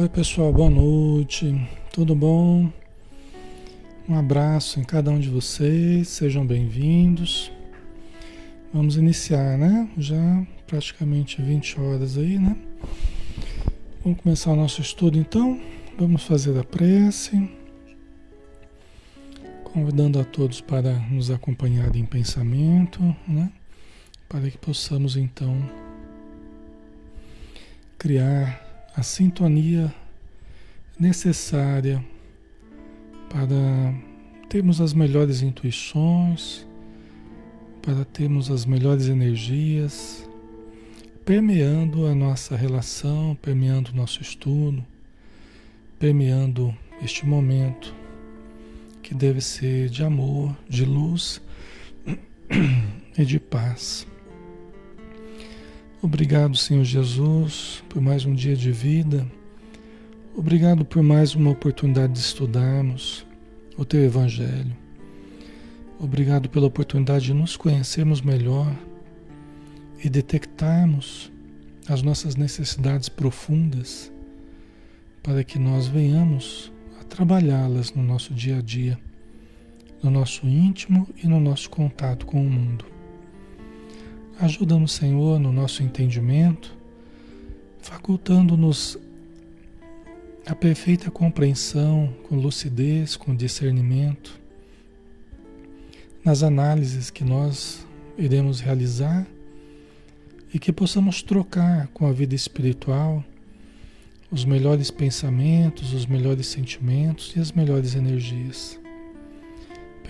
Oi, pessoal, boa noite. Tudo bom? Um abraço em cada um de vocês, sejam bem-vindos. Vamos iniciar, né? Já praticamente 20 horas aí, né? Vamos começar o nosso estudo então. Vamos fazer a prece. Convidando a todos para nos acompanhar em pensamento, né? Para que possamos então criar a sintonia necessária para termos as melhores intuições, para termos as melhores energias, permeando a nossa relação, permeando o nosso estudo, permeando este momento que deve ser de amor, de luz e de paz. Obrigado, Senhor Jesus, por mais um dia de vida. Obrigado por mais uma oportunidade de estudarmos o Teu Evangelho. Obrigado pela oportunidade de nos conhecermos melhor e detectarmos as nossas necessidades profundas para que nós venhamos a trabalhá-las no nosso dia a dia, no nosso íntimo e no nosso contato com o mundo. Ajuda-nos, Senhor, no nosso entendimento, facultando-nos a perfeita compreensão, com lucidez, com discernimento, nas análises que nós iremos realizar e que possamos trocar com a vida espiritual os melhores pensamentos, os melhores sentimentos e as melhores energias.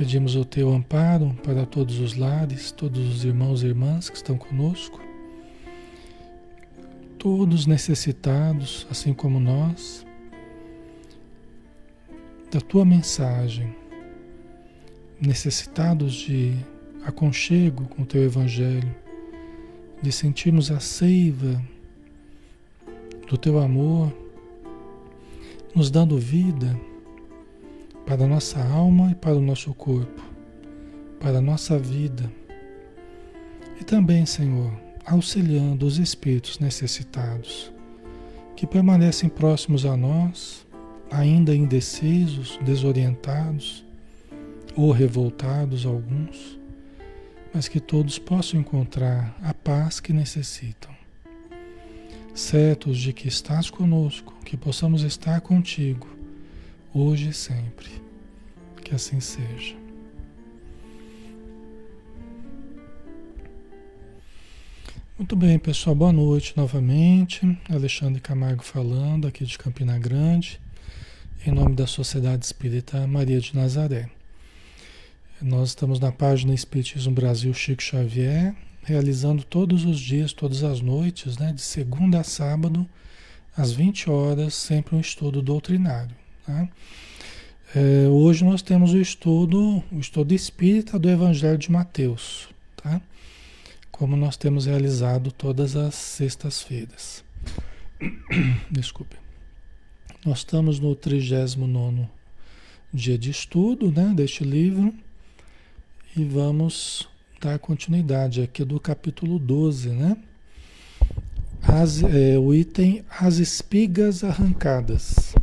Pedimos o teu amparo para todos os lares, todos os irmãos e irmãs que estão conosco, todos necessitados, assim como nós, da tua mensagem, necessitados de aconchego com o teu evangelho, de sentirmos a seiva do teu amor, nos dando vida para a nossa alma e para o nosso corpo, para a nossa vida. E também, Senhor, auxiliando os espíritos necessitados, que permanecem próximos a nós, ainda indecisos, desorientados ou revoltados alguns, mas que todos possam encontrar a paz que necessitam. Certos de que estás conosco, que possamos estar contigo hoje e sempre. Que assim seja. Muito bem, pessoal, boa noite novamente. Alexandre Camargo falando aqui de Campina Grande, em nome da Sociedade Espírita Maria de Nazaré. Nós estamos na página Espiritismo Brasil Chico Xavier, realizando todos os dias, todas as noites, né, de segunda a sábado, às 20 horas, sempre um estudo doutrinário. Tá? É, hoje nós temos o estudo, o estudo espírita do Evangelho de Mateus, tá? Como nós temos realizado todas as sextas-feiras. Desculpe. Nós estamos no 39 dia de estudo né, deste livro e vamos dar continuidade aqui do capítulo 12, né? As, é, o item As Espigas Arrancadas.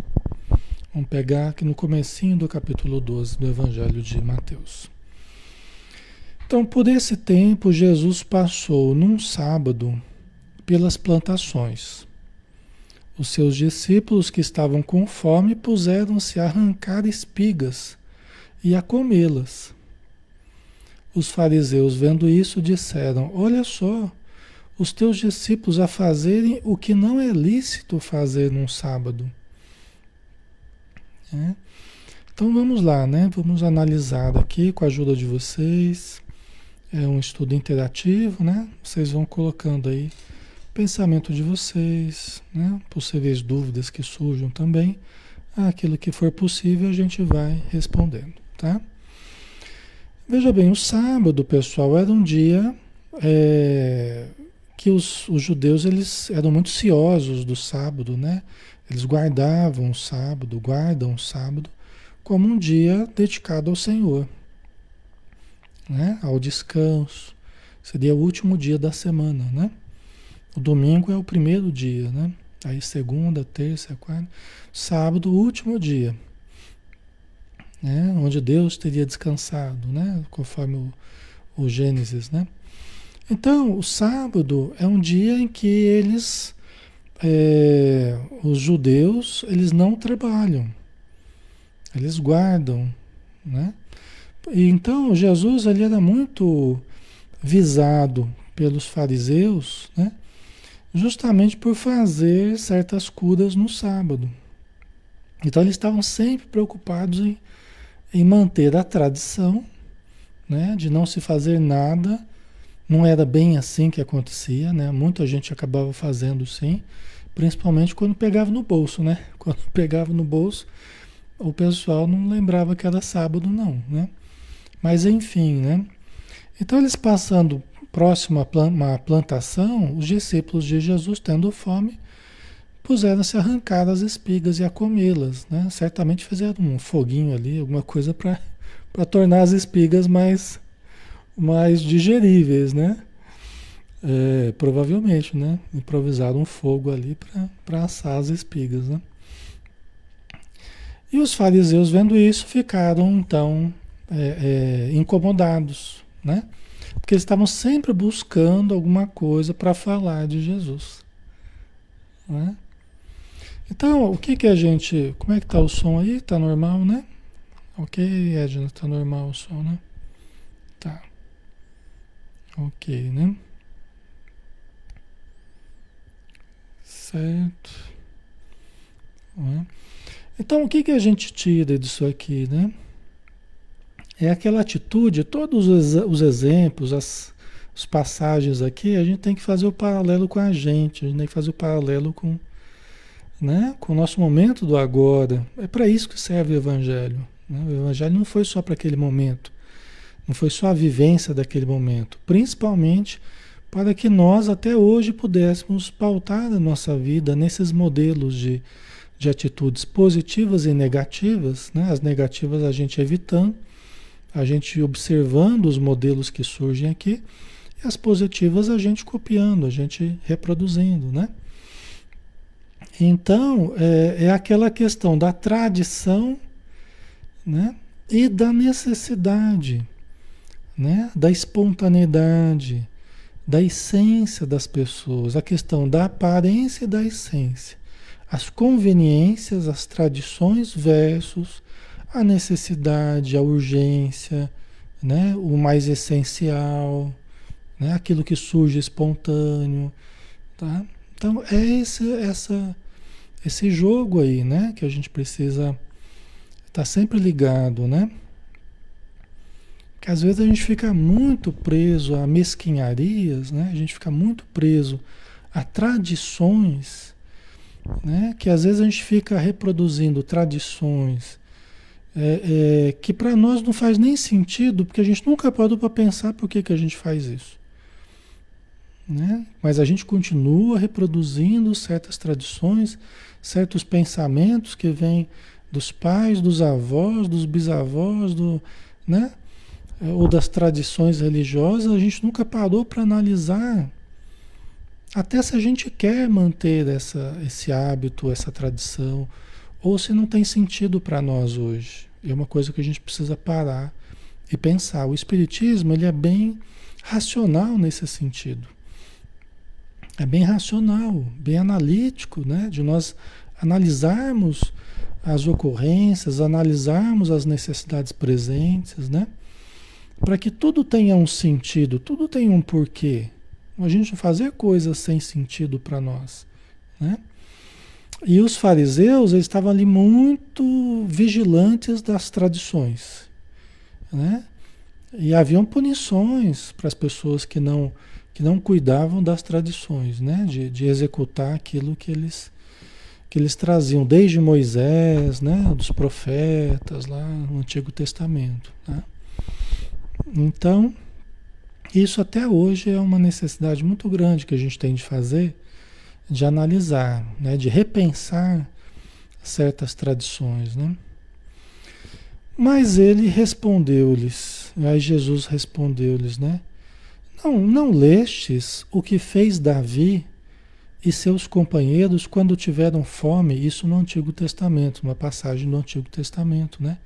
Vamos pegar aqui no comecinho do capítulo 12 do Evangelho de Mateus. Então, por esse tempo, Jesus passou num sábado pelas plantações. Os seus discípulos que estavam com fome puseram-se a arrancar espigas e a comê-las. Os fariseus, vendo isso, disseram: Olha só, os teus discípulos a fazerem o que não é lícito fazer num sábado. É. Então vamos lá, né? Vamos analisar aqui com a ajuda de vocês. É um estudo interativo, né? Vocês vão colocando aí pensamento de vocês, né? Possíveis dúvidas que surjam também. Aquilo que for possível a gente vai respondendo, tá? Veja bem, o sábado, pessoal, era um dia é, que os, os, judeus eles eram muito ciosos do sábado, né? Eles guardavam o sábado, guardam o sábado como um dia dedicado ao Senhor né? ao descanso. Seria o último dia da semana, né? O domingo é o primeiro dia, né? Aí segunda, terça, quarta, sábado, último dia, né? Onde Deus teria descansado, né? Conforme o, o Gênesis, né? Então, o sábado é um dia em que eles, é, os judeus, eles não trabalham, eles guardam, né? então Jesus ele era muito visado pelos fariseus, né? justamente por fazer certas curas no sábado. Então eles estavam sempre preocupados em, em manter a tradição, né? de não se fazer nada. Não era bem assim que acontecia, né? Muita gente acabava fazendo sim, principalmente quando pegava no bolso, né? Quando pegava no bolso, o pessoal não lembrava que era sábado, não, né? Mas enfim, né? Então eles passando próximo a uma plantação, os discípulos de Jesus, tendo fome, puseram-se a arrancar as espigas e a comê-las, né? Certamente fizeram um foguinho ali, alguma coisa para tornar as espigas mais, mais digeríveis, né? É, provavelmente, né? Improvisaram um fogo ali para assar as espigas, né? E os fariseus, vendo isso, ficaram então é, é, incomodados, né? Porque eles estavam sempre buscando alguma coisa para falar de Jesus. Né? Então, o que que a gente. Como é que tá o som aí? Tá normal, né? Ok, Edna, tá normal o som, né? Ok, né? Certo. Então, o que que a gente tira disso aqui, né? É aquela atitude, todos os, os exemplos, as, as passagens aqui, a gente tem que fazer o paralelo com a gente, a gente tem que fazer o paralelo com, né, com o nosso momento do agora. É para isso que serve o Evangelho. Né? O Evangelho não foi só para aquele momento, não foi só a vivência daquele momento, principalmente para que nós até hoje pudéssemos pautar a nossa vida nesses modelos de, de atitudes positivas e negativas, né? as negativas a gente evitando a gente observando os modelos que surgem aqui e as positivas a gente copiando, a gente reproduzindo, né? Então, é, é aquela questão da tradição né? e da necessidade, né? da espontaneidade, da essência das pessoas, a questão da aparência e da essência, as conveniências, as tradições versus a necessidade, a urgência, né? o mais essencial, né? aquilo que surge espontâneo. Tá? Então é esse, essa, esse jogo aí né? que a gente precisa estar tá sempre ligado. Né? Que às vezes a gente fica muito preso a mesquinharias, né? a gente fica muito preso a tradições. Né? Que às vezes a gente fica reproduzindo tradições é, é, que para nós não faz nem sentido, porque a gente nunca parou para pensar por que, que a gente faz isso. Né? Mas a gente continua reproduzindo certas tradições, certos pensamentos que vêm dos pais, dos avós, dos bisavós, do, né? Ou das tradições religiosas, a gente nunca parou para analisar até se a gente quer manter essa, esse hábito, essa tradição, ou se não tem sentido para nós hoje. É uma coisa que a gente precisa parar e pensar. O espiritismo ele é bem racional nesse sentido. É bem racional, bem analítico, né? De nós analisarmos as ocorrências, analisarmos as necessidades presentes, né? Para que tudo tenha um sentido, tudo tenha um porquê. A gente fazer coisas sem sentido para nós, né? E os fariseus eles estavam ali muito vigilantes das tradições, né? E haviam punições para as pessoas que não que não cuidavam das tradições, né? De, de executar aquilo que eles que eles traziam desde Moisés, né? Dos profetas lá no Antigo Testamento, né? Então isso até hoje é uma necessidade muito grande que a gente tem de fazer de analisar, né, de repensar certas tradições, né? Mas ele respondeu-lhes, aí Jesus respondeu-lhes, né? Não, não lestes o que fez Davi e seus companheiros quando tiveram fome, isso no Antigo Testamento, uma passagem do Antigo Testamento, né?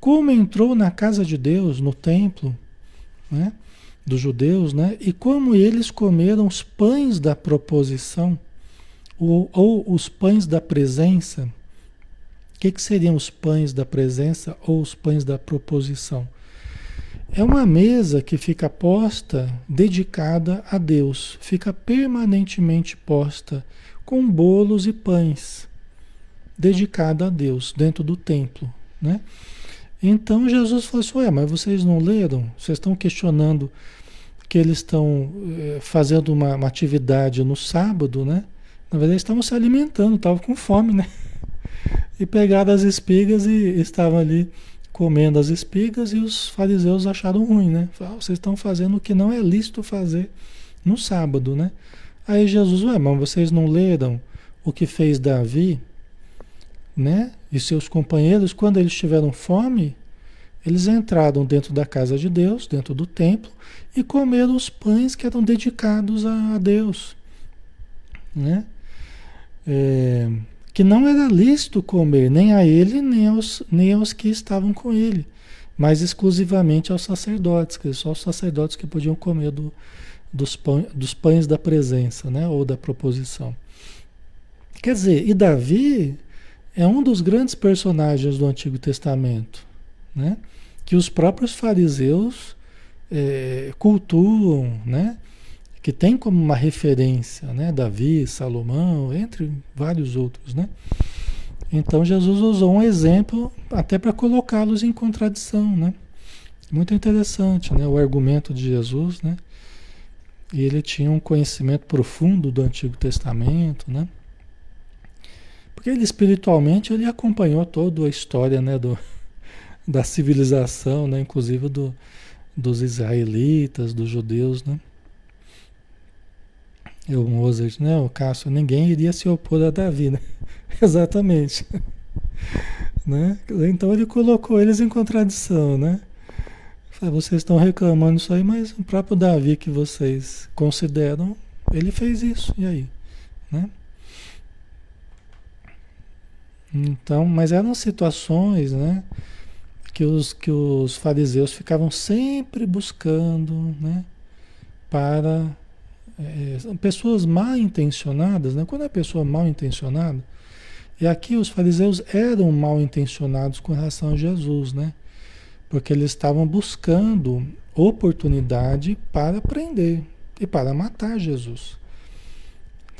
Como entrou na casa de Deus, no templo, né? Dos judeus, né? E como eles comeram os pães da proposição ou, ou os pães da presença. O que, que seriam os pães da presença ou os pães da proposição? É uma mesa que fica posta, dedicada a Deus, fica permanentemente posta com bolos e pães, dedicada a Deus, dentro do templo, né? Então Jesus falou assim: Ué, mas vocês não leram? Vocês estão questionando que eles estão eh, fazendo uma, uma atividade no sábado, né? Na verdade, estavam se alimentando, estavam com fome, né? E pegaram as espigas e estavam ali comendo as espigas e os fariseus acharam ruim, né? Falaram, vocês estão fazendo o que não é lícito fazer no sábado, né? Aí Jesus, ué, mas vocês não leram o que fez Davi, né? E seus companheiros, quando eles tiveram fome, eles entraram dentro da casa de Deus, dentro do templo, e comeram os pães que eram dedicados a Deus, né? é, que não era lícito comer nem a ele, nem aos, nem aos que estavam com ele, mas exclusivamente aos sacerdotes, que só os sacerdotes que podiam comer do, dos, pães, dos pães da presença, né, ou da proposição. Quer dizer, e Davi é um dos grandes personagens do Antigo Testamento, né, que os próprios fariseus é, cultuam, né, que tem como uma referência, né, Davi, Salomão, entre vários outros, né? Então Jesus usou um exemplo até para colocá-los em contradição, né? Muito interessante, né, o argumento de Jesus, né? E ele tinha um conhecimento profundo do Antigo Testamento, né? Porque ele espiritualmente ele acompanhou toda a história, né, do, da civilização, né, inclusive do, dos israelitas, dos judeus, né? o Mozart, né? O Cássio, ninguém iria se opor a Davi, né? Exatamente. né? Então ele colocou eles em contradição, né? Vocês estão reclamando isso aí, mas o próprio Davi que vocês consideram, ele fez isso, e aí? Né? Então, mas eram situações, né? Que os, que os fariseus ficavam sempre buscando, né? Para é, pessoas mal intencionadas, né? quando é pessoa mal intencionada, e aqui os fariseus eram mal intencionados com relação a Jesus, né? Porque eles estavam buscando oportunidade para prender e para matar Jesus.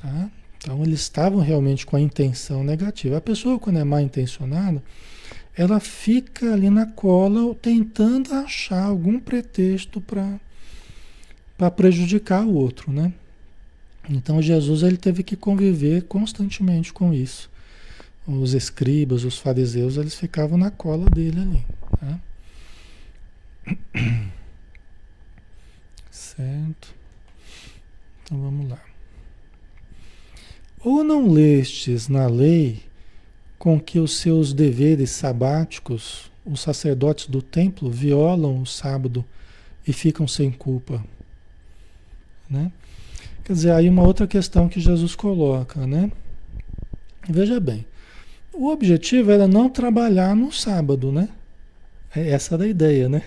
Tá? Então eles estavam realmente com a intenção negativa. A pessoa, quando é mal intencionada, ela fica ali na cola tentando achar algum pretexto para prejudicar o outro, né? Então Jesus ele teve que conviver constantemente com isso. Os escribas, os fariseus, eles ficavam na cola dele ali. Tá? Certo? Então vamos lá. Ou não lestes na lei com que os seus deveres sabáticos, os sacerdotes do templo, violam o sábado e ficam sem culpa? Né? Quer dizer, aí uma outra questão que Jesus coloca, né? Veja bem, o objetivo era não trabalhar no sábado, né? É, essa era a ideia, né?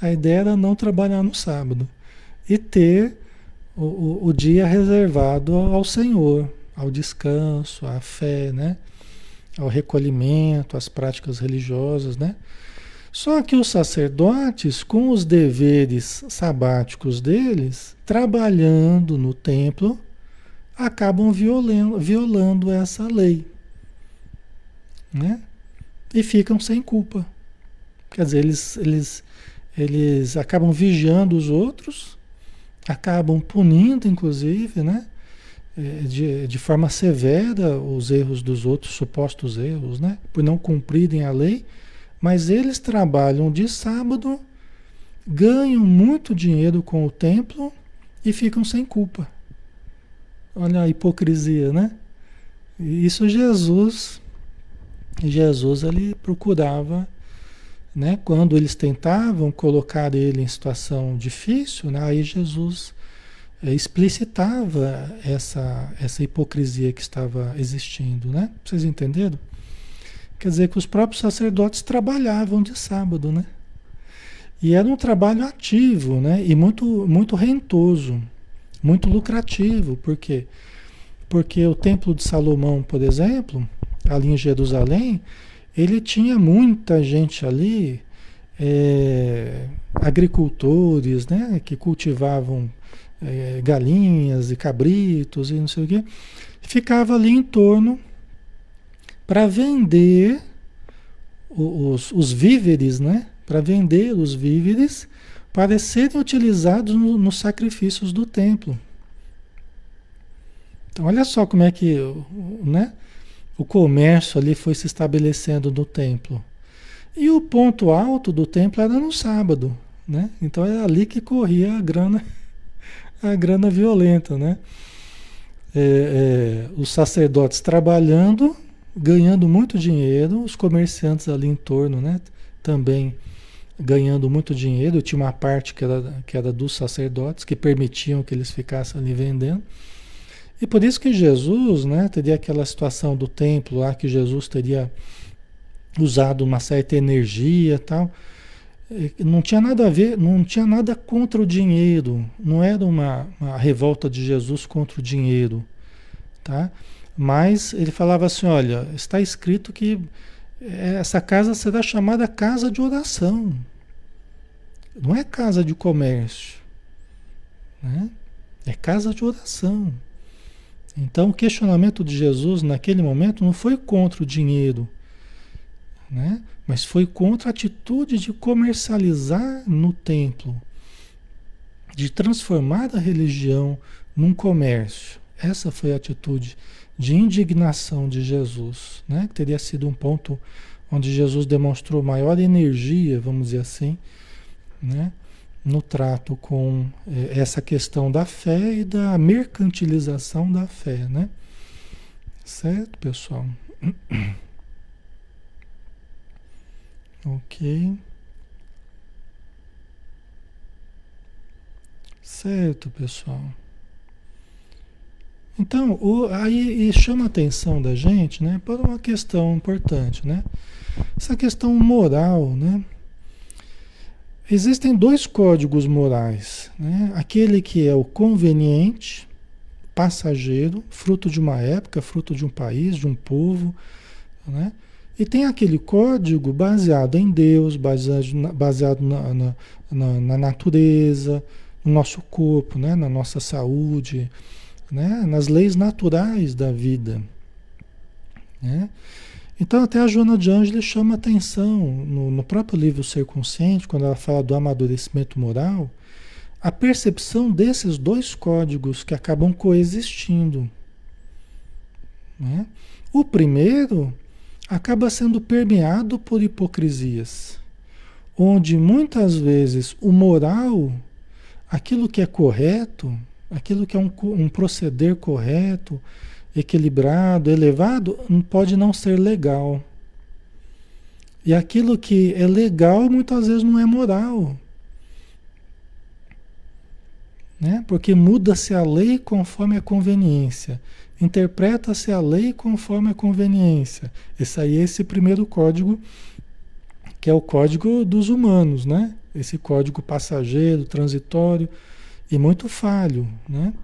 A ideia era não trabalhar no sábado e ter o, o, o dia reservado ao Senhor, ao descanso, à fé, né? ao recolhimento, às práticas religiosas, né? Só que os sacerdotes, com os deveres sabáticos deles, trabalhando no templo, acabam violando, violando essa lei. Né? E ficam sem culpa. Quer dizer, eles, eles, eles acabam vigiando os outros, acabam punindo, inclusive, né? É, de, de forma severa os erros dos outros, supostos erros, né? Por não cumprirem a lei, mas eles trabalham de sábado, ganham muito dinheiro com o templo e ficam sem culpa. Olha a hipocrisia, né? Isso Jesus, Jesus ele procurava, né? Quando eles tentavam colocar ele em situação difícil, né? aí Jesus é, explicitava essa, essa hipocrisia que estava existindo, né? Vocês entenderam? Quer dizer que os próprios sacerdotes trabalhavam de sábado, né? E era um trabalho ativo, né? E muito, muito rentoso, muito lucrativo. Por quê? Porque o Templo de Salomão, por exemplo, ali em Jerusalém, ele tinha muita gente ali, é, agricultores, né? Que cultivavam é, galinhas e cabritos e não sei o quê, ficava ali em torno para vender os, os, víveres, né? Para vender os víveres para serem utilizados no, nos sacrifícios do templo. Então, olha só como é que né, o comércio ali foi se estabelecendo no templo. E o ponto alto do templo era no sábado. Né? Então era ali que corria a grana a grana violenta, né? É, é, os sacerdotes trabalhando, ganhando muito dinheiro, os comerciantes ali em torno, né? Também ganhando muito dinheiro. Tinha uma parte que era, que era dos sacerdotes que permitiam que eles ficassem ali vendendo. E por isso que Jesus, né? Teria aquela situação do templo lá que Jesus teria usado uma certa energia, tal é, não tinha nada a ver, não tinha nada contra o dinheiro, não era uma, uma revolta de Jesus contra o dinheiro, tá? Mas ele falava assim, olha, está escrito que essa casa será chamada casa de oração, não é casa de comércio, né? É casa de oração. Então o questionamento de Jesus naquele momento não foi contra o dinheiro, né? Mas foi contra a atitude de comercializar no templo, de transformar a religião num comércio. Essa foi a atitude de indignação de Jesus, né? Que teria sido um ponto onde Jesus demonstrou maior energia, vamos dizer assim, né? No trato com eh, essa questão da fé e da mercantilização da fé, né? Certo, pessoal? Ok. Certo, pessoal. Então, o, aí chama a atenção da gente, né, para uma questão importante, né? Essa questão moral, né? Existem dois códigos morais, né? Aquele que é o conveniente, passageiro, fruto de uma época, fruto de um país, de um povo, né? E tem aquele código baseado em Deus, baseado, baseado na, na, na, na natureza, no nosso corpo, né? na nossa saúde, né? nas leis naturais da vida. Né? Então até a Joana de Ângeles chama atenção no, no próprio livro Ser Consciente, quando ela fala do amadurecimento moral, a percepção desses dois códigos que acabam coexistindo. Né? O primeiro acaba sendo permeado por hipocrisias, onde muitas vezes o moral, aquilo que é correto, aquilo que é um, um proceder correto, equilibrado, elevado, pode não ser legal. E aquilo que é legal muitas vezes não é moral. Né? Porque muda-se a lei conforme a conveniência. Interpreta-se a lei conforme a conveniência. Esse aí é esse primeiro código, que é o código dos humanos, né? Esse código passageiro, transitório e muito falho, né?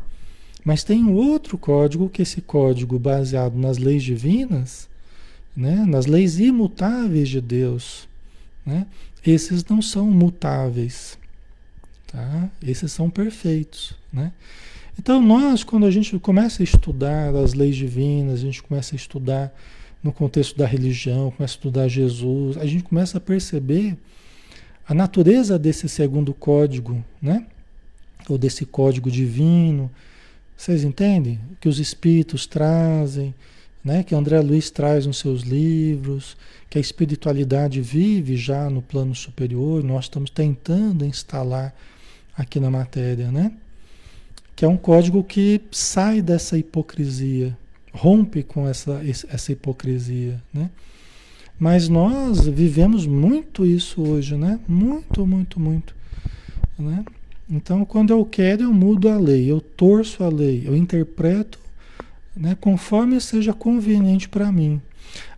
Mas tem um outro código, que esse código baseado nas leis divinas, né? nas leis imutáveis de Deus, né? esses não são mutáveis, tá? esses são perfeitos. Né? Então nós, quando a gente começa a estudar as leis divinas, a gente começa a estudar no contexto da religião, começa a estudar Jesus, a gente começa a perceber a natureza desse segundo código, né? ou desse código divino, vocês entendem? Que os espíritos trazem, né? que André Luiz traz nos seus livros, que a espiritualidade vive já no plano superior, nós estamos tentando instalar aqui na matéria, né? Que é um código que sai dessa hipocrisia, rompe com essa, essa hipocrisia, né? Mas nós vivemos muito isso hoje, né? Muito, muito, muito, né? Então, quando eu quero, eu mudo a lei, eu torço a lei, eu interpreto né, conforme seja conveniente para mim.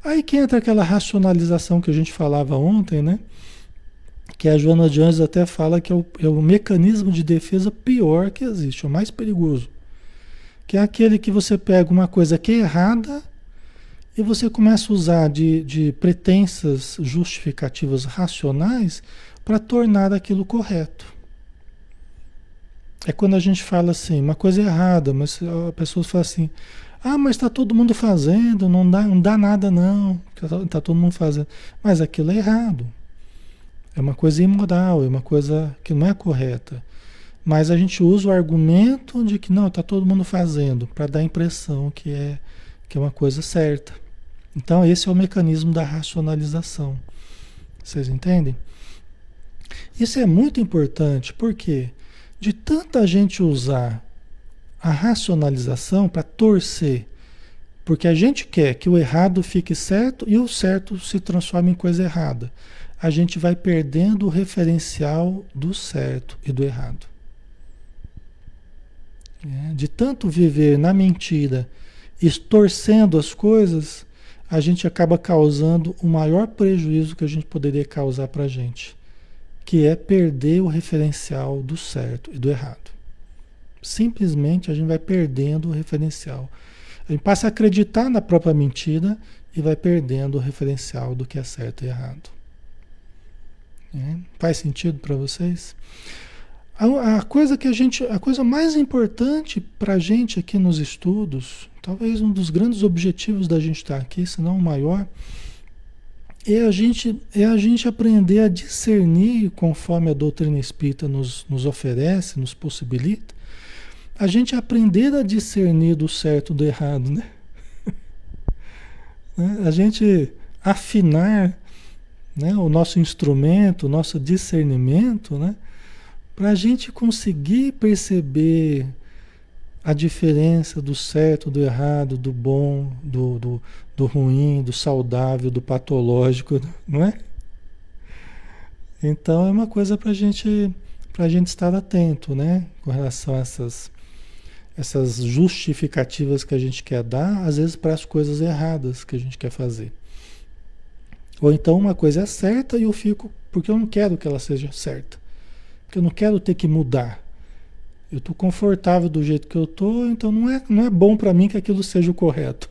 Aí que entra aquela racionalização que a gente falava ontem, né? Que a Joana Anjos até fala que é o, é o mecanismo de defesa pior que existe, o mais perigoso. Que é aquele que você pega uma coisa que é errada e você começa a usar de, de pretensas justificativas racionais para tornar aquilo correto. É quando a gente fala assim, uma coisa errada, mas a pessoa fala assim, ah, mas está todo mundo fazendo, não dá, não dá nada não, está tá todo mundo fazendo. Mas aquilo é errado. É uma coisa imoral, é uma coisa que não é correta. Mas a gente usa o argumento de que não, está todo mundo fazendo, para dar a impressão que é, que é uma coisa certa. Então, esse é o mecanismo da racionalização. Vocês entendem? Isso é muito importante, por quê? De tanta gente usar a racionalização para torcer, porque a gente quer que o errado fique certo e o certo se transforme em coisa errada. A gente vai perdendo o referencial do certo e do errado. É, de tanto viver na mentira, estorcendo as coisas, a gente acaba causando o maior prejuízo que a gente poderia causar para a gente que é perder o referencial do certo e do errado. Simplesmente a gente vai perdendo o referencial. A gente passa a acreditar na própria mentira e vai perdendo o referencial do que é certo e errado. É? Faz sentido para vocês? A, a, coisa que a gente, a coisa mais importante para a gente aqui nos estudos, talvez um dos grandes objetivos da gente estar aqui, se não o maior, é a gente, é a gente aprender a discernir conforme a doutrina espírita nos, nos oferece, nos possibilita, a gente aprender a discernir do certo do errado, né? né? A gente afinar né, o nosso instrumento, o nosso discernimento, né? Para a gente conseguir perceber a diferença do certo, do errado, do bom, do, do, do ruim, do saudável, do patológico, não é? Então é uma coisa para gente, a gente estar atento, né? Com relação a essas, essas justificativas que a gente quer dar, às vezes para as coisas erradas que a gente quer fazer. Ou então uma coisa é certa e eu fico, porque eu não quero que ela seja certa. Porque eu não quero ter que mudar. Eu estou confortável do jeito que eu estou, então não é, não é bom para mim que aquilo seja o correto.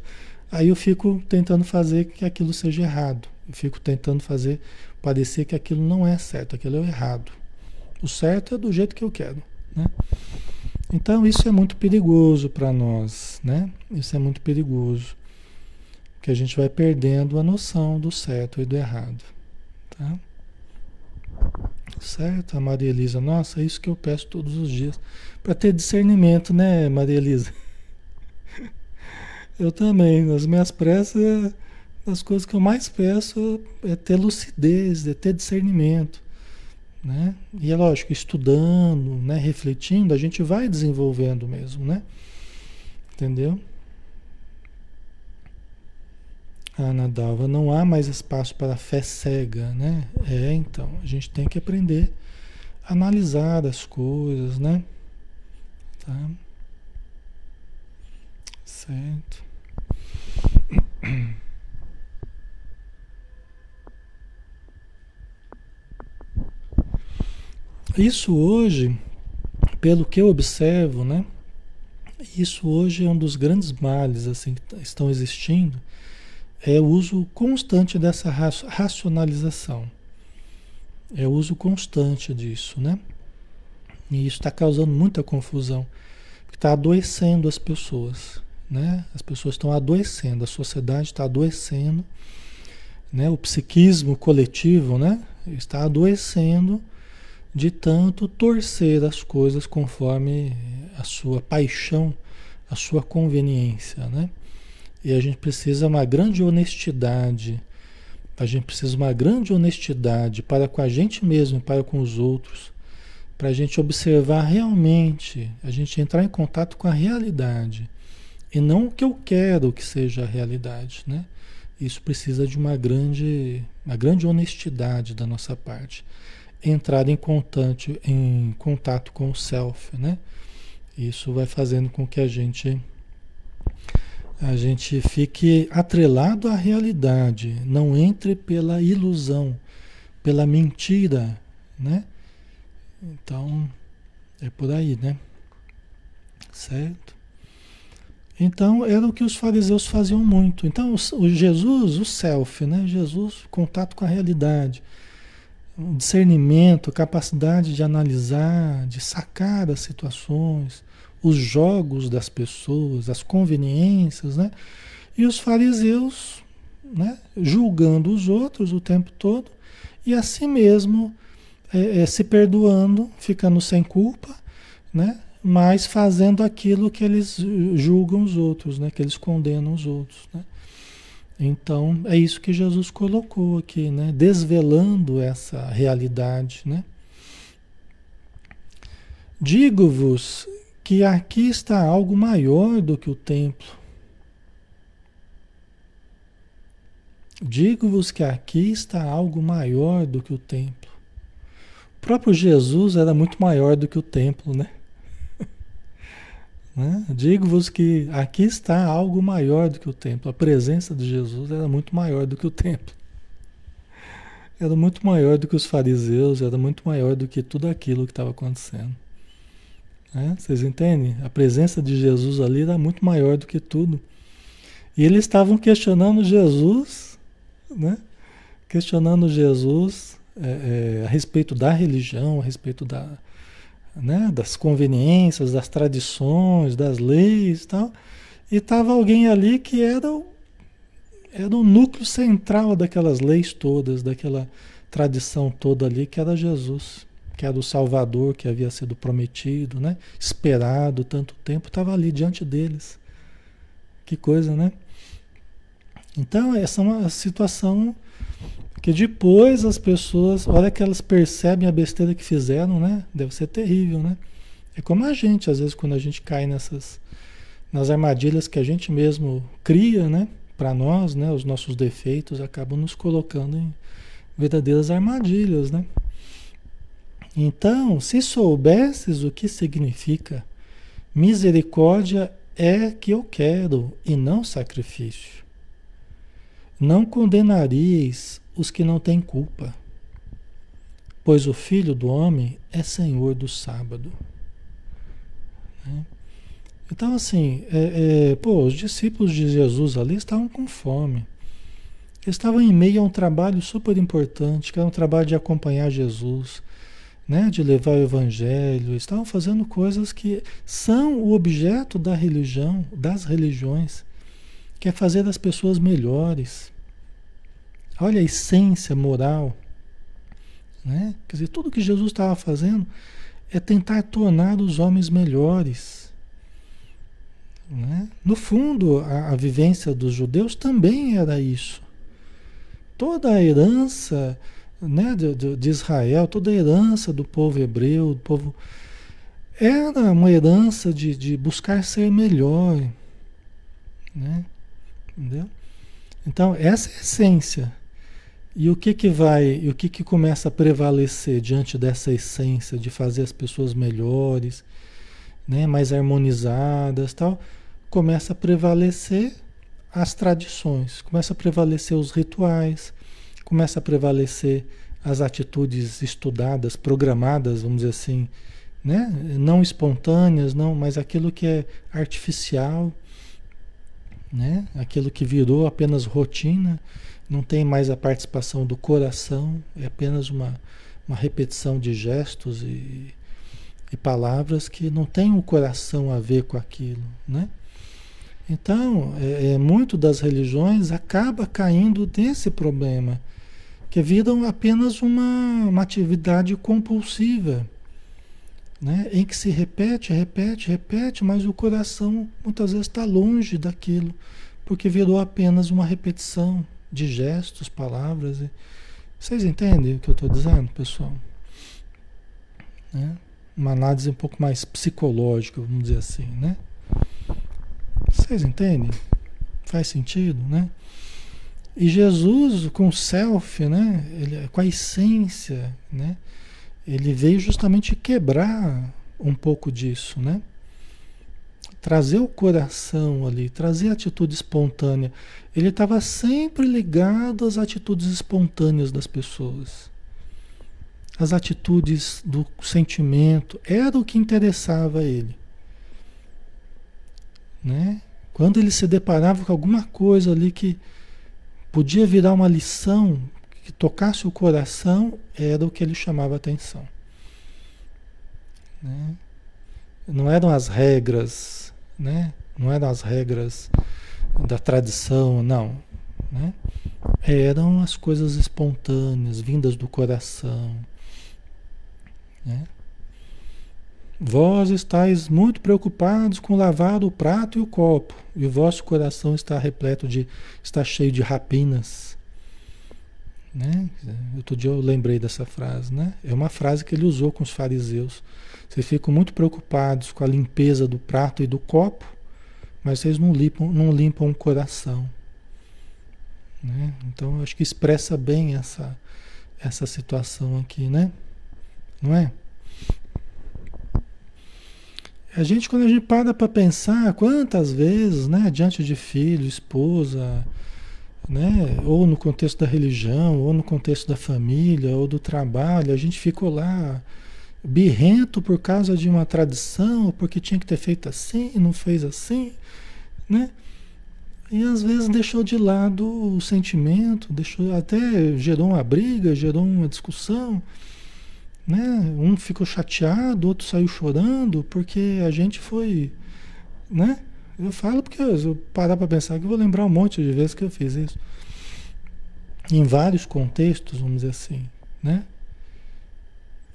Aí eu fico tentando fazer que aquilo seja errado. Eu fico tentando fazer parecer que aquilo não é certo, aquilo é o errado. O certo é do jeito que eu quero, né? Então isso é muito perigoso para nós, né? Isso é muito perigoso. Porque a gente vai perdendo a noção do certo e do errado, tá? Certo, a Maria Elisa. Nossa, é isso que eu peço todos os dias. Para ter discernimento, né, Maria Elisa? Eu também. Nas minhas preces, as coisas que eu mais peço é ter lucidez, é ter discernimento. Né? E é lógico, estudando, né, refletindo, a gente vai desenvolvendo mesmo, né? Entendeu? Ana Dalva, não há mais espaço para fé cega, né? É, então, a gente tem que aprender a analisar as coisas, né? Tá? Certo. isso hoje, pelo que eu observo, né? Isso hoje é um dos grandes males assim que estão existindo, é o uso constante dessa racionalização. É o uso constante disso, né? E isso está causando muita confusão, está adoecendo as pessoas, né? As pessoas estão adoecendo, a sociedade está adoecendo, né? O psiquismo coletivo, né? Está adoecendo de tanto torcer as coisas conforme a sua paixão, a sua conveniência, né? E a gente precisa uma grande honestidade, a gente precisa uma grande honestidade para com a gente mesmo para com os outros, para a gente observar realmente, a gente entrar em contato com a realidade e não o que eu quero que seja a realidade, né? Isso precisa de uma grande, uma grande honestidade da nossa parte entrar em contato, em contato com o self, né? Isso vai fazendo com que a gente a gente fique atrelado à realidade, não entre pela ilusão, pela mentira, né? Então, é por aí, né? Certo? Então, era o que os fariseus faziam muito. Então, o, Jesus, o self, né? Jesus, contato com a realidade discernimento, capacidade de analisar, de sacar as situações, os jogos das pessoas, as conveniências, né? E os fariseus, né, julgando os outros o tempo todo e assim mesmo é, é, se perdoando, ficando sem culpa, né? Mas fazendo aquilo que eles julgam os outros, né? Que eles condenam os outros, né? Então, é isso que Jesus colocou aqui, né? Desvelando essa realidade, né? Digo-vos que aqui está algo maior do que o templo. Digo-vos que aqui está algo maior do que o templo. O próprio Jesus era muito maior do que o templo, né? Né? Digo-vos que aqui está algo maior do que o templo. A presença de Jesus era muito maior do que o templo. Era muito maior do que os fariseus, era muito maior do que tudo aquilo que estava acontecendo. Né? Vocês entendem? A presença de Jesus ali era muito maior do que tudo. E eles estavam questionando Jesus, né? questionando Jesus é, é, a respeito da religião, a respeito da, né, das conveniências, das tradições, das leis e tal. E estava alguém ali que era o, era o núcleo central daquelas leis todas, daquela tradição toda ali, que era Jesus, que era o Salvador que havia sido prometido, né? esperado tanto tempo, estava ali diante deles. Que coisa, né? Então, essa é uma situação que depois as pessoas, olha que elas percebem a besteira que fizeram, né? Deve ser terrível, né? É como a gente, às vezes, quando a gente cai nessas nas armadilhas que a gente mesmo cria, né? Para nós, né? Os nossos defeitos acabam nos colocando em verdadeiras armadilhas, né? Então, se soubesses o que significa misericórdia é que eu quero e não sacrifício. Não condenareis os que não têm culpa, pois o Filho do Homem é Senhor do sábado. Né? Então, assim, é, é, pô, os discípulos de Jesus ali estavam com fome. Estavam em meio a um trabalho super importante, que era um trabalho de acompanhar Jesus, né, de levar o evangelho. Estavam fazendo coisas que são o objeto da religião, das religiões, que é fazer as pessoas melhores. Olha a essência moral. Né? Quer dizer, tudo que Jesus estava fazendo é tentar tornar os homens melhores. Né? No fundo, a, a vivência dos judeus também era isso. Toda a herança né, de, de, Israel, toda a herança do povo hebreu, do povo era uma herança de, de buscar ser melhor. Né? Entendeu? Então, essa é a essência. E o que que vai, o que que começa a prevalecer diante dessa essência de fazer as pessoas melhores, né, mais harmonizadas, tal? Começa a prevalecer as tradições, começa a prevalecer os rituais, começa a prevalecer as atitudes estudadas, programadas, vamos dizer assim, né? Não espontâneas, não, mas aquilo que é artificial, né? Aquilo que virou apenas rotina, não tem mais a participação do coração, é apenas uma, uma repetição de gestos e, e palavras que não tem o um coração a ver com aquilo, né? Então, é, é, muito das religiões acaba caindo nesse problema, que viram apenas uma, uma atividade compulsiva né? em que se repete, repete, repete, mas o coração muitas vezes está longe daquilo, porque virou apenas uma repetição de gestos, palavras. Vocês entendem o que eu estou dizendo, pessoal? Né? Uma análise um pouco mais psicológica, vamos dizer assim, né? Vocês entendem? Faz sentido, né? E Jesus com o self, né? Ele, com a essência, né? ele veio justamente quebrar um pouco disso, né? Trazer o coração ali, trazer a atitude espontânea. Ele estava sempre ligado às atitudes espontâneas das pessoas. As atitudes do sentimento, era o que interessava a ele. Né? Quando ele se deparava com alguma coisa ali que podia virar uma lição, que tocasse o coração era o que ele chamava atenção. Né? Não eram as regras, né? não eram as regras da tradição, não. Né? Eram as coisas espontâneas, vindas do coração. Né? Vós estáis muito preocupados com lavar o prato e o copo, e o vosso coração está repleto de, está cheio de rapinas. Né? Outro dia eu lembrei dessa frase, né? É uma frase que ele usou com os fariseus. Vocês ficam muito preocupados com a limpeza do prato e do copo, mas vocês não limpam, não limpam o coração. Né? Então eu acho que expressa bem essa, essa situação aqui, né? Não é? A gente, quando a gente para para pensar, quantas vezes, né, diante de filho, esposa, né? Ou no contexto da religião, ou no contexto da família, ou do trabalho, a gente ficou lá birrento por causa de uma tradição, porque tinha que ter feito assim, não fez assim, né? E às vezes deixou de lado o sentimento, deixou até gerou uma briga, gerou uma discussão, né? Um ficou chateado, outro saiu chorando porque a gente foi, né? Eu falo porque eu, eu parar para pensar que eu vou lembrar um monte de vezes que eu fiz isso. Em vários contextos, vamos dizer assim, né?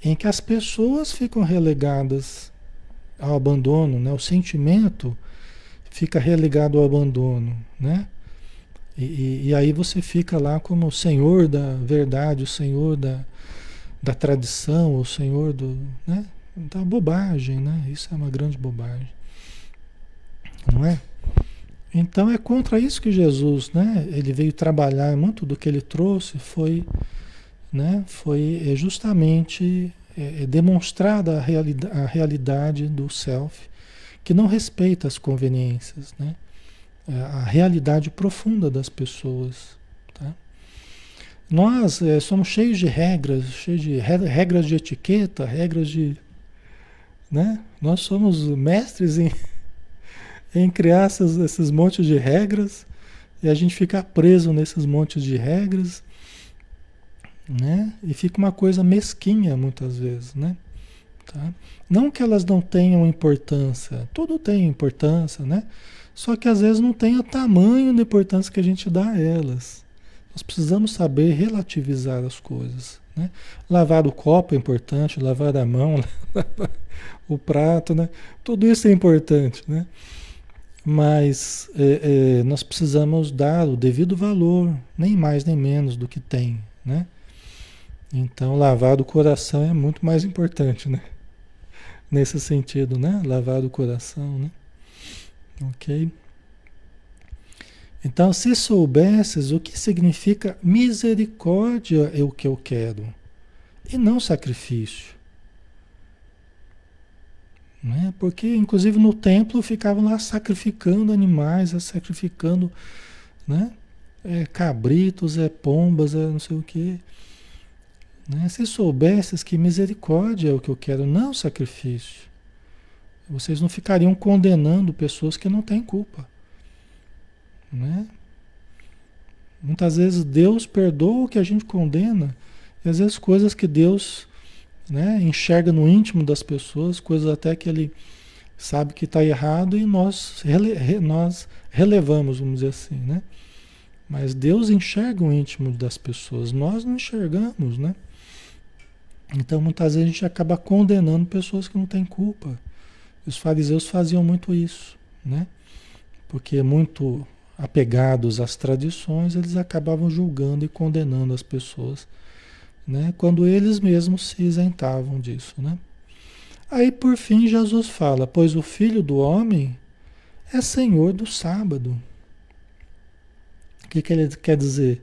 Em que as pessoas ficam relegadas ao abandono, né? O sentimento fica relegado ao abandono, né? E, e, e, aí você fica lá como o senhor da verdade, o senhor da, da tradição, o senhor do, né? Da bobagem, né? Isso é uma grande bobagem. Não é? Então é contra isso que Jesus, né? Ele veio trabalhar muito do que ele trouxe foi, né? Foi é, justamente é, é demonstrada a, realidade, a realidade do self que não respeita as conveniências, né? É, a realidade profunda das pessoas? Nós é, somos cheios de regras, cheios de regras de etiqueta, regras de, né? Nós somos mestres em em criar essas, esses montes de regras e a gente ficar preso nesses montes de regras, né? E fica uma coisa mesquinha muitas vezes, né? Tá? Não que elas não tenham importância, tudo tem importância, né? Só que às vezes não tem o tamanho da importância que a gente dá a elas. Nós precisamos saber relativizar as coisas. Né? Lavar o copo é importante, lavar a mão, o prato, né? Tudo isso é importante, né? Mas é, é, nós precisamos dar o devido valor, nem mais nem menos do que tem, né? Então, lavar o coração é muito mais importante, né? Nesse sentido, né? Lavar o coração, né? Ok? Então, se soubesses o que significa misericórdia é o que eu quero, e não sacrifício. Né? Porque, inclusive, no templo ficavam lá sacrificando animais, sacrificando né? É, cabritos, é pombas, é não sei o que. Né? Se soubesses que misericórdia é o que eu quero, não sacrifício, vocês não ficariam condenando pessoas que não têm culpa. Né? Muitas vezes Deus perdoa o que a gente condena, e às vezes coisas que Deus né, enxerga no íntimo das pessoas, coisas até que Ele sabe que está errado e nós, rele, nós relevamos, vamos dizer assim, né? Mas Deus enxerga o íntimo das pessoas, nós não enxergamos, né? Então muitas vezes a gente acaba condenando pessoas que não têm culpa. Os fariseus faziam muito isso, né? Porque muito apegados às tradições, eles acabavam julgando e condenando as pessoas, né? Quando eles mesmos se isentavam disso, né? Aí por fim Jesus fala: Pois o filho do homem é senhor do sábado. O que, que ele quer dizer?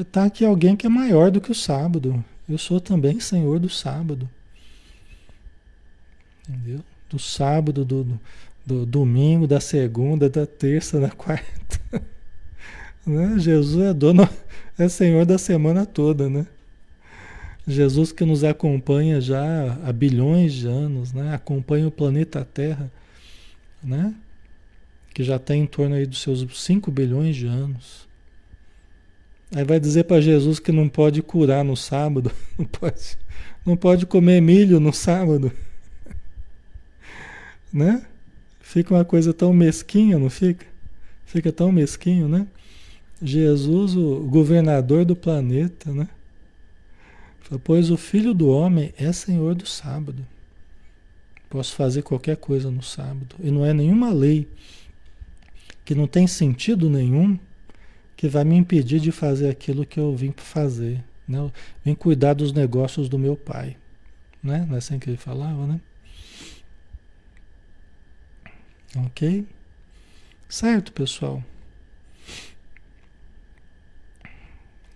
Está aqui alguém que é maior do que o sábado. Eu sou também senhor do sábado. Entendeu? Do sábado, do, do, do domingo, da segunda, da terça, da quarta. né? Jesus é dono, é senhor da semana toda, né? Jesus que nos acompanha já há bilhões de anos, né? Acompanha o planeta Terra, né? Que já tem em torno aí dos seus 5 bilhões de anos. Aí vai dizer para Jesus que não pode curar no sábado, não pode, não pode comer milho no sábado. Né? Fica uma coisa tão mesquinha, não fica? Fica tão mesquinho, né? Jesus, o governador do planeta, né? Pois o filho do homem é senhor do sábado. Posso fazer qualquer coisa no sábado. E não é nenhuma lei que não tem sentido nenhum que vai me impedir de fazer aquilo que eu vim fazer. Né? Vim cuidar dos negócios do meu pai. Né? Não é assim que ele falava, né? Ok? Certo, pessoal?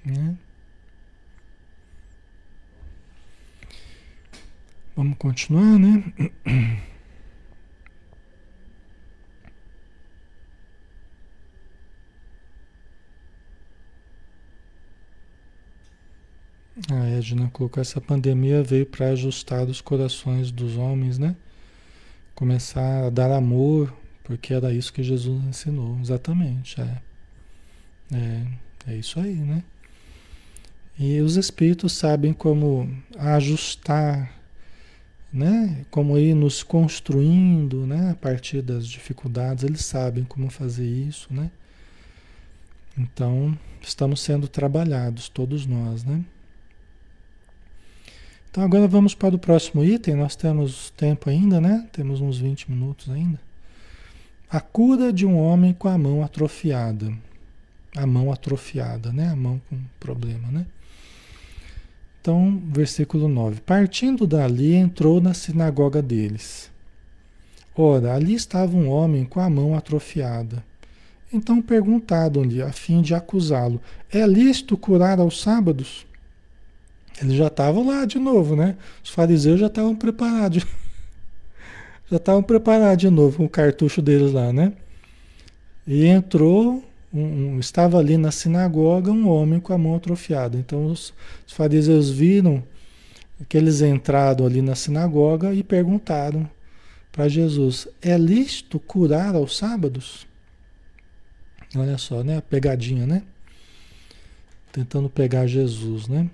Né? Vamos continuar, né? A Edna colocou essa pandemia veio para ajustar os corações dos homens, né? Começar a dar amor, porque era isso que Jesus ensinou. Exatamente, é. É, é isso aí, né? E os espíritos sabem como ajustar né? Como ir nos construindo, né? A partir das dificuldades, eles sabem como fazer isso, né? Então, estamos sendo trabalhados, todos nós, né? Então, agora vamos para o próximo item. Nós temos tempo ainda, né? Temos uns 20 minutos ainda. A cura de um homem com a mão atrofiada. A mão atrofiada, né? A mão com problema, né? Então, versículo 9: Partindo dali, entrou na sinagoga deles. Ora, ali estava um homem com a mão atrofiada. Então perguntaram-lhe, a fim de acusá-lo: É lícito curar aos sábados? Eles já estavam lá de novo, né? Os fariseus já estavam preparados. Já estavam preparados de novo com o cartucho deles lá, né? E entrou um, um, estava ali na sinagoga um homem com a mão atrofiada. Então os, os fariseus viram que eles entraram ali na sinagoga e perguntaram para Jesus: é lícito curar aos sábados? Olha só, né? A pegadinha, né? Tentando pegar Jesus, né?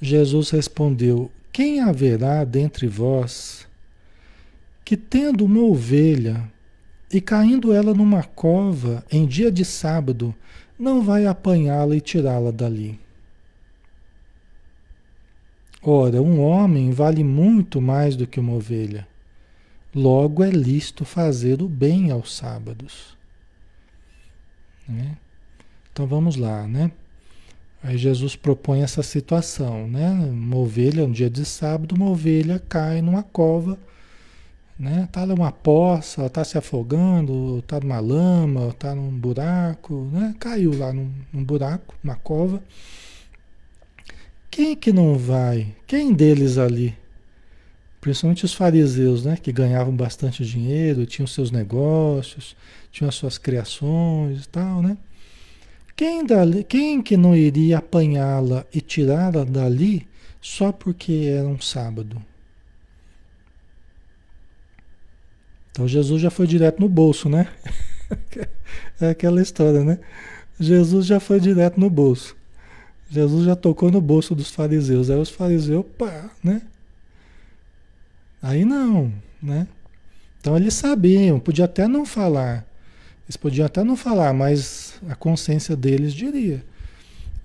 Jesus respondeu: Quem haverá dentre vós que, tendo uma ovelha e caindo ela numa cova em dia de sábado, não vai apanhá-la e tirá-la dali. Ora, um homem vale muito mais do que uma ovelha. Logo é lícito fazer o bem aos sábados. Né? Então vamos lá, né? Aí Jesus propõe essa situação, né? Uma ovelha, um dia de sábado, uma ovelha cai numa cova né? Tá numa poça, tá se afogando, tá numa lama, tá num buraco, né? Caiu lá num, num buraco, numa cova. Quem que não vai? Quem deles ali? Principalmente os fariseus, né? Que ganhavam bastante dinheiro, tinham seus negócios, tinham as suas criações e tal, né? Quem, dali, quem que não iria apanhá-la e tirá-la dali só porque era um sábado? Então Jesus já foi direto no bolso, né? É aquela história, né? Jesus já foi direto no bolso. Jesus já tocou no bolso dos fariseus. Aí os fariseus, pá, né? Aí não, né? Então eles sabiam, podia até não falar. Eles podiam até não falar, mas a consciência deles diria.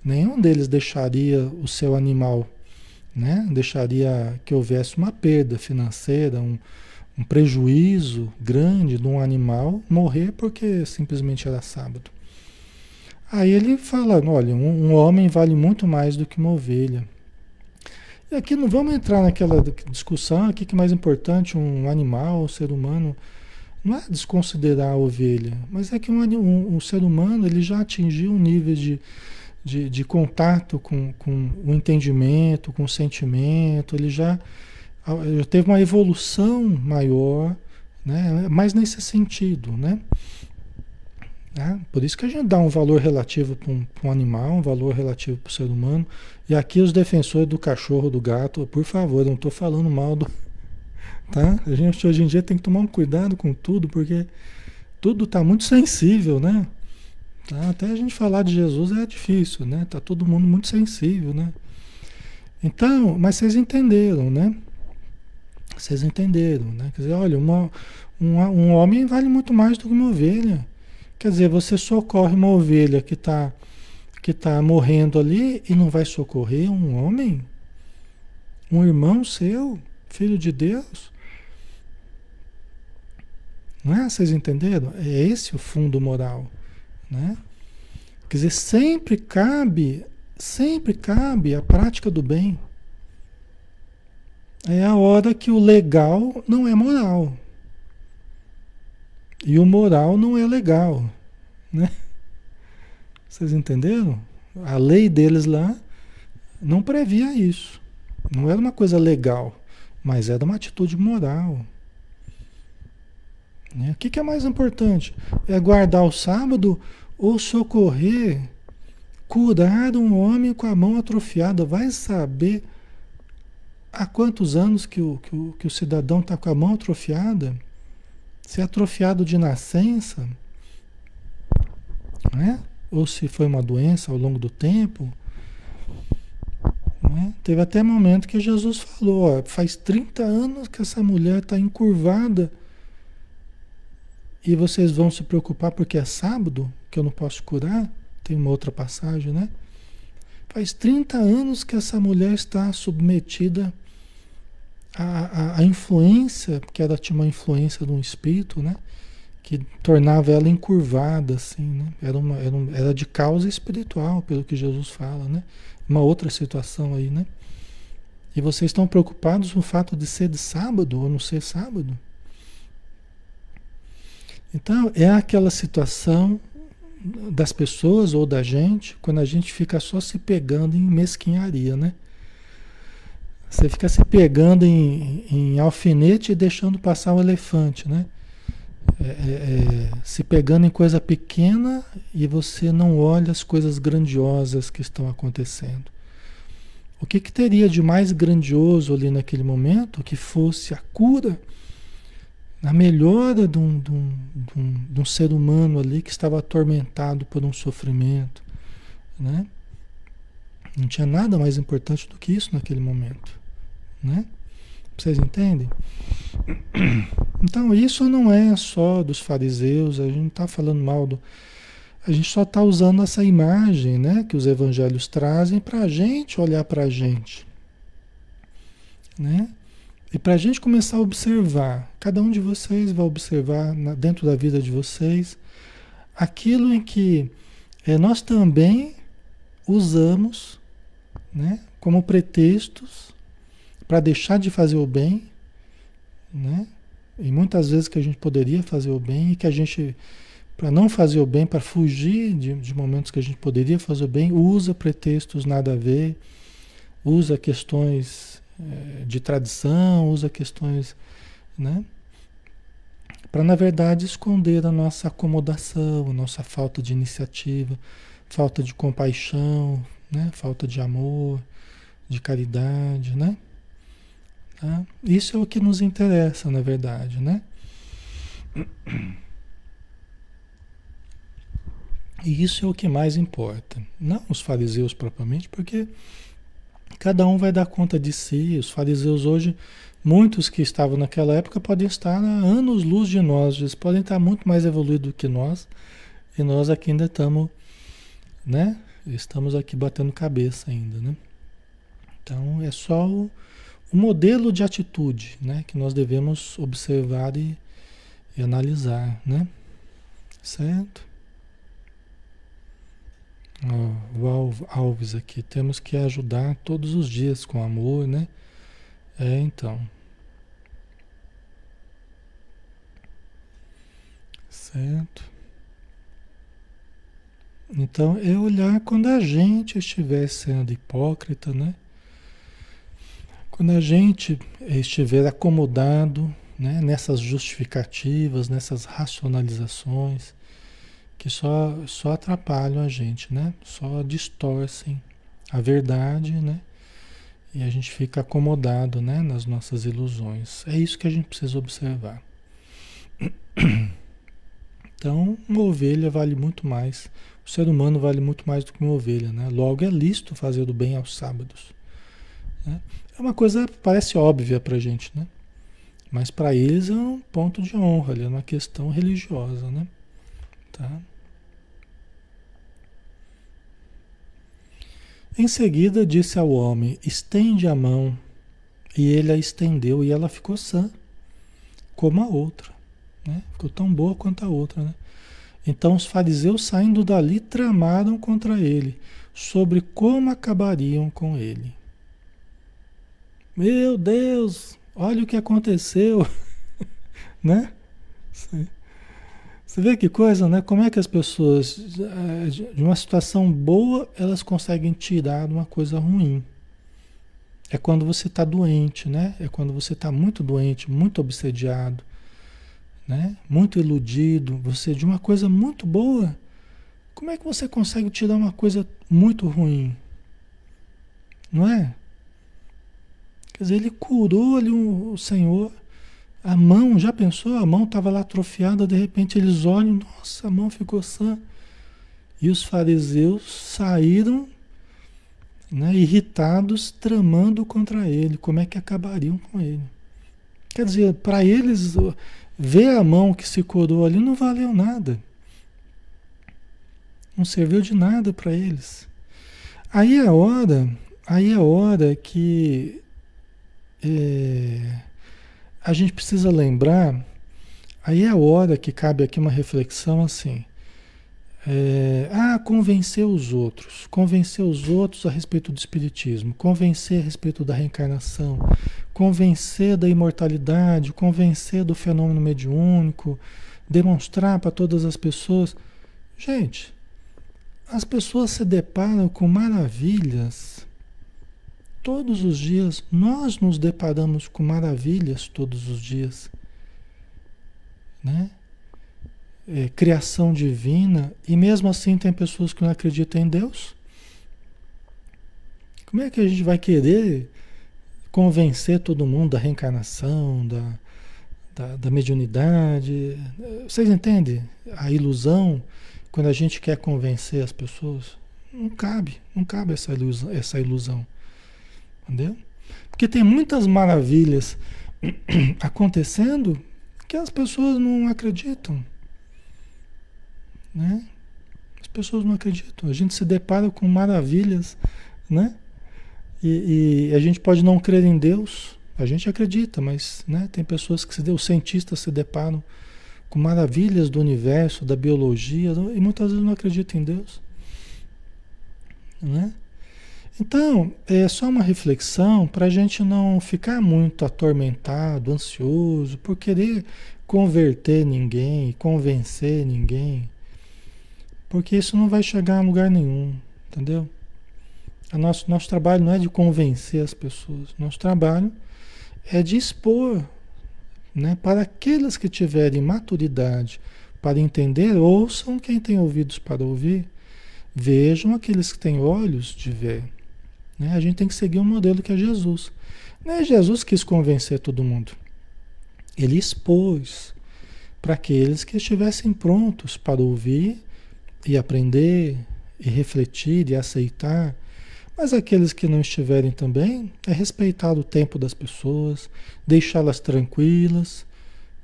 Nenhum deles deixaria o seu animal, né? Deixaria que houvesse uma perda financeira, um, um prejuízo grande de um animal morrer porque simplesmente era sábado. Aí ele fala, olha, um, um homem vale muito mais do que uma ovelha. E aqui não vamos entrar naquela discussão, o que é mais importante, um animal, um ser humano. Não é desconsiderar a ovelha, mas é que um, um, um ser humano ele já atingiu um nível de, de, de contato com, com o entendimento, com o sentimento, ele já, já teve uma evolução maior, né? mais nesse sentido, né? Né? Por isso que a gente dá um valor relativo para um, um, animal, um valor relativo para o ser humano. E aqui os defensores do cachorro, do gato, por favor, não estou falando mal do. Tá? A gente hoje em dia tem que tomar um cuidado com tudo, porque tudo está muito sensível, né? Tá? Até a gente falar de Jesus é difícil, né? Tá todo mundo muito sensível, né? Então, mas vocês entenderam, né? Vocês entenderam, né? Quer dizer, olha, uma, um homem vale muito mais do que uma ovelha. Quer dizer, você socorre uma ovelha que está que tá morrendo ali e não vai socorrer um homem? Um irmão seu, filho de Deus? Não é? Vocês entenderam? É esse o fundo moral, né? Quer dizer, sempre cabe, sempre cabe a prática do bem. É a hora que o legal não é moral. E o moral não é legal, né? Vocês entenderam? A lei deles lá não previa isso. Não era uma coisa legal, mas era uma atitude moral. Né? O que, que é mais importante? É guardar o sábado ou socorrer, curar um homem com a mão atrofiada? Vai saber há quantos anos que o, que o, que o cidadão está com a mão atrofiada? se é atrofiado de nascença, né? ou se foi uma doença ao longo do tempo. Né? Teve até momento que Jesus falou: ó, faz 30 anos que essa mulher está encurvada e vocês vão se preocupar porque é sábado, que eu não posso curar. Tem uma outra passagem, né? Faz 30 anos que essa mulher está submetida a, a, a influência, porque ela tinha uma influência de um espírito, né? Que tornava ela encurvada, assim, né? Era, uma, era, um, era de causa espiritual, pelo que Jesus fala, né? Uma outra situação aí, né? E vocês estão preocupados com o fato de ser de sábado ou não ser sábado? Então, é aquela situação das pessoas ou da gente, quando a gente fica só se pegando em mesquinharia, né? Você fica se pegando em, em alfinete e deixando passar o elefante, né? É, é, é, se pegando em coisa pequena e você não olha as coisas grandiosas que estão acontecendo. O que, que teria de mais grandioso ali naquele momento que fosse a cura, a melhora de um, de um, de um, de um ser humano ali que estava atormentado por um sofrimento, né? Não tinha nada mais importante do que isso naquele momento. Né? Vocês entendem? Então isso não é só dos fariseus, a gente não está falando mal do. A gente só está usando essa imagem né, que os evangelhos trazem para a gente olhar para a gente. Né? E para a gente começar a observar, cada um de vocês vai observar na, dentro da vida de vocês aquilo em que é, nós também usamos né, como pretextos para deixar de fazer o bem, né? E muitas vezes que a gente poderia fazer o bem e que a gente, para não fazer o bem, para fugir de, de momentos que a gente poderia fazer o bem, usa pretextos nada a ver, usa questões de tradição, usa questões, né? Para, na verdade, esconder a nossa acomodação, a nossa falta de iniciativa, falta de compaixão, né? falta de amor, de caridade, né? Tá? Isso é o que nos interessa, na verdade, né? E isso é o que mais importa. Não os fariseus propriamente, porque cada um vai dar conta de si. Os fariseus hoje, muitos que estavam naquela época podem estar a anos-luz de nós, eles podem estar muito mais evoluídos do que nós, e nós aqui ainda estamos, né? Estamos aqui batendo cabeça ainda, né? Então é só o, o modelo de atitude, né? Que nós devemos observar e, e analisar, né? Certo? O Alves aqui, temos que ajudar todos os dias com amor, né? É, então. Certo? Então, é olhar quando a gente estiver sendo hipócrita, né? Quando a gente estiver acomodado né, nessas justificativas, nessas racionalizações, que só, só atrapalham a gente, né? Só distorcem a verdade, né? E a gente fica acomodado, né, nas nossas ilusões. É isso que a gente precisa observar. Então, uma ovelha vale muito mais. O ser humano vale muito mais do que uma ovelha, né? Logo é lícito fazer o bem aos sábados. Né? É uma coisa parece óbvia para a gente, né? Mas para eles é um ponto de honra, é uma questão religiosa, né? Tá? Em seguida disse ao homem: Estende a mão. E ele a estendeu e ela ficou sã, como a outra. Né? Ficou tão boa quanto a outra. Né? Então os fariseus, saindo dali, tramaram contra ele, sobre como acabariam com ele. Meu Deus, olha o que aconteceu, né? Sim. Você vê que coisa, né? Como é que as pessoas, eh, de uma situação boa, elas conseguem tirar uma coisa ruim. É quando você está doente, né? É quando você está muito doente, muito obsediado, né? Muito iludido. Você de uma coisa muito boa, como é que você consegue tirar uma coisa muito ruim? Não é? Quer dizer, ele curou ali o Senhor a mão, já pensou? A mão estava lá atrofiada, de repente eles olham, nossa, a mão ficou sã. E os fariseus saíram né, irritados, tramando contra ele. Como é que acabariam com ele? Quer dizer, para eles, ver a mão que se curou ali não valeu nada. Não serviu de nada para eles. Aí é hora, aí é hora que é, a gente precisa lembrar, aí é a hora que cabe aqui uma reflexão assim. É, ah, convencer os outros, convencer os outros a respeito do espiritismo, convencer a respeito da reencarnação, convencer da imortalidade, convencer do fenômeno mediúnico, demonstrar para todas as pessoas. Gente, as pessoas se deparam com maravilhas Todos os dias nós nos deparamos com maravilhas todos os dias, né? É, criação divina e mesmo assim tem pessoas que não acreditam em Deus. Como é que a gente vai querer convencer todo mundo da reencarnação, da, da, da mediunidade? Vocês entendem a ilusão quando a gente quer convencer as pessoas? Não cabe, não cabe essa ilusão. Essa ilusão. Entendeu? Porque tem muitas maravilhas acontecendo que as pessoas não acreditam. Né? As pessoas não acreditam. A gente se depara com maravilhas, né? E, e, a gente pode não crer em Deus, a gente acredita, mas né, tem pessoas que se os cientistas se deparam com maravilhas do universo, da biologia, e muitas vezes não acreditam em Deus. Né? Então, é só uma reflexão para a gente não ficar muito atormentado, ansioso, por querer converter ninguém, convencer ninguém, porque isso não vai chegar a lugar nenhum, entendeu? O nosso, nosso trabalho não é de convencer as pessoas, nosso trabalho é de expor né, para aqueles que tiverem maturidade para entender, ouçam quem tem ouvidos para ouvir Vejam aqueles que têm olhos de ver. Né? A gente tem que seguir um modelo que é Jesus. É Jesus quis convencer todo mundo. Ele expôs para aqueles que estivessem prontos para ouvir e aprender e refletir e aceitar. Mas aqueles que não estiverem também, é respeitar o tempo das pessoas, deixá-las tranquilas,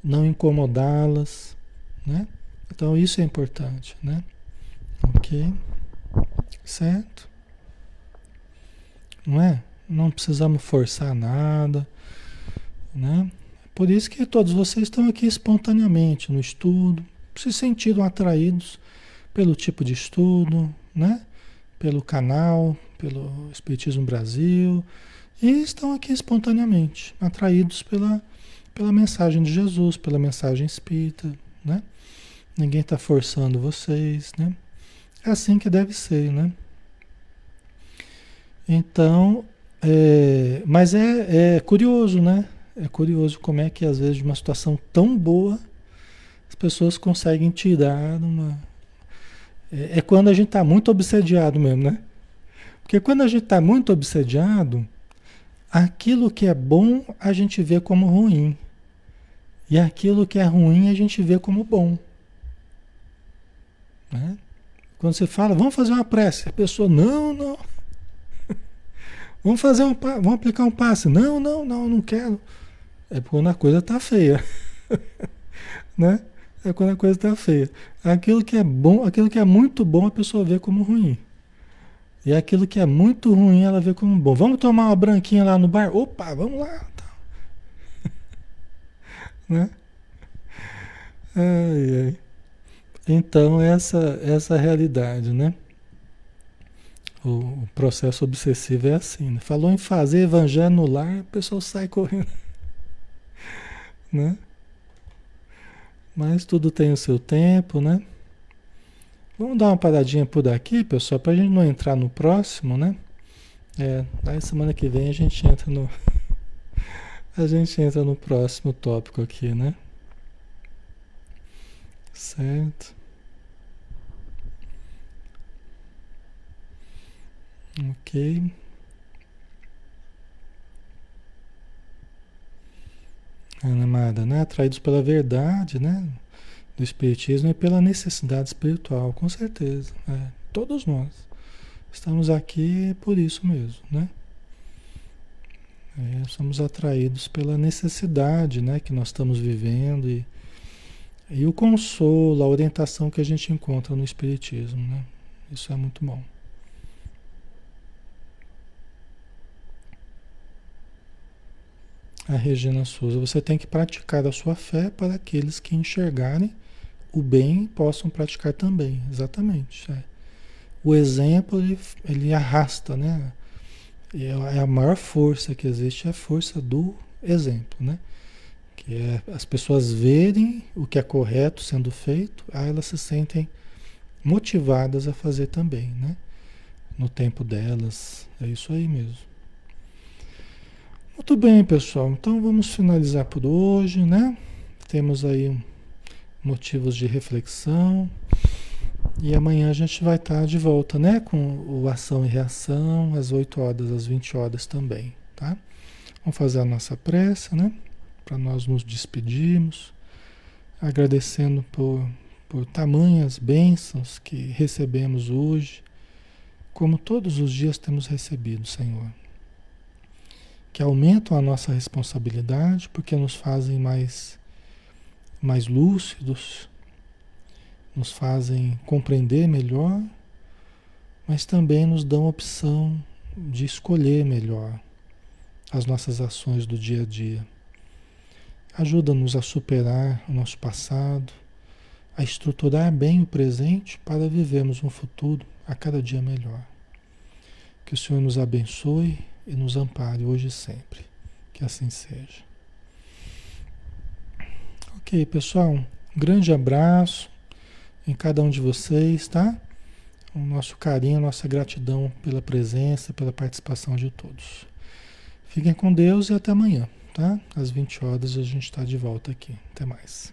não incomodá-las, né? Então isso é importante, né? Ok? Certo? Não é? Não precisamos forçar nada, né? Por isso que todos vocês estão aqui espontaneamente no estudo, se sentiram atraídos pelo tipo de estudo, né? Pelo canal, pelo Espiritismo Brasil, e estão aqui espontaneamente, atraídos pela, pela mensagem de Jesus, pela mensagem espírita, né? Ninguém está forçando vocês, né? É assim que deve ser, né? Então, é, mas é, é curioso, né? É curioso como é que às vezes de uma situação tão boa as pessoas conseguem tirar uma. É, é quando a gente está muito obsediado mesmo, né? Porque quando a gente está muito obsediado, aquilo que é bom a gente vê como ruim. E aquilo que é ruim a gente vê como bom. Né? Quando você fala, vamos fazer uma prece, a pessoa, não, não. Vamos fazer um, vamos aplicar um passe. Não, não, não, não quero. É quando a coisa está feia. né? É quando a coisa está feia. Aquilo que é bom, aquilo que é muito bom, a pessoa vê como ruim. E aquilo que é muito ruim, ela vê como bom. Vamos tomar uma branquinha lá no bar? Opa, vamos lá. né? Ai, ai. Então, essa, essa realidade, né? O, processo obsessivo é assim. Né? Falou em fazer evangelho no lar, o pessoal sai correndo. né? Mas tudo tem o seu tempo, né? Vamos dar uma paradinha por aqui, pessoal, para a gente não entrar no próximo, né? É, aí semana que vem a gente entra no. a gente entra no próximo tópico aqui, né? Certo. Ok. Ana Amada, né? Atraídos pela verdade, né? Do Espiritismo e pela necessidade espiritual, com certeza. É. Todos nós estamos aqui por isso mesmo, né? É, somos atraídos pela necessidade, né? Que nós estamos vivendo e, e o consolo, a orientação que a gente encontra no Espiritismo, né? Isso é muito bom. A Regina Souza, você tem que praticar a sua fé para aqueles que enxergarem o bem possam praticar também. Exatamente. É. O exemplo ele, ele arrasta, né? É, é a maior força que existe é a força do exemplo, né? Que é as pessoas verem o que é correto sendo feito, aí elas se sentem motivadas a fazer também, né? No tempo delas. É isso aí mesmo. Muito bem, pessoal. Então vamos finalizar por hoje, né? Temos aí motivos de reflexão. E amanhã a gente vai estar de volta, né? Com o ação e reação, às 8 horas, às 20 horas também, tá? Vamos fazer a nossa prece, né? Para nós nos despedirmos, agradecendo por, por tamanhas bênçãos que recebemos hoje, como todos os dias temos recebido, Senhor que aumentam a nossa responsabilidade porque nos fazem mais, mais lúcidos, nos fazem compreender melhor, mas também nos dão opção de escolher melhor as nossas ações do dia a dia. Ajuda-nos a superar o nosso passado, a estruturar bem o presente para vivermos um futuro a cada dia melhor. Que o Senhor nos abençoe e nos ampare hoje e sempre. Que assim seja. Ok, pessoal. Um grande abraço em cada um de vocês, tá? O nosso carinho, nossa gratidão pela presença, pela participação de todos. Fiquem com Deus e até amanhã, tá? Às 20 horas a gente está de volta aqui. Até mais.